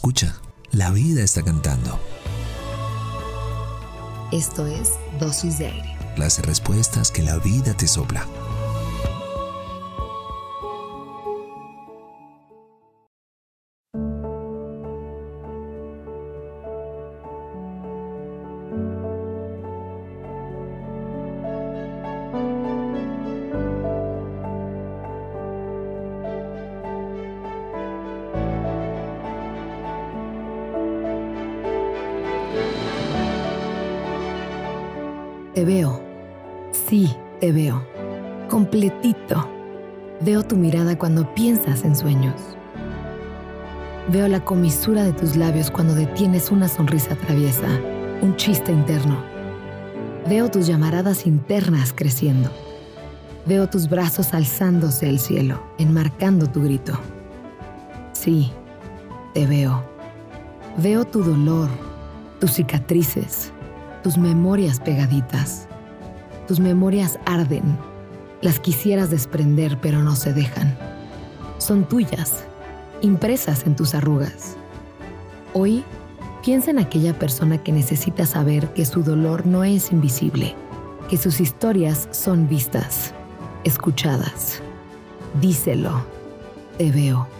Escucha, la vida está cantando. Esto es Dosis de Aire. Las respuestas que la vida te sopla. Te veo. Sí, te veo. Completito. Veo tu mirada cuando piensas en sueños. Veo la comisura de tus labios cuando detienes una sonrisa traviesa, un chiste interno. Veo tus llamaradas internas creciendo. Veo tus brazos alzándose al cielo, enmarcando tu grito. Sí, te veo. Veo tu dolor, tus cicatrices, tus memorias pegaditas. Tus memorias arden. Las quisieras desprender, pero no se dejan. Son tuyas, impresas en tus arrugas. Hoy, piensa en aquella persona que necesita saber que su dolor no es invisible, que sus historias son vistas, escuchadas. Díselo, te veo.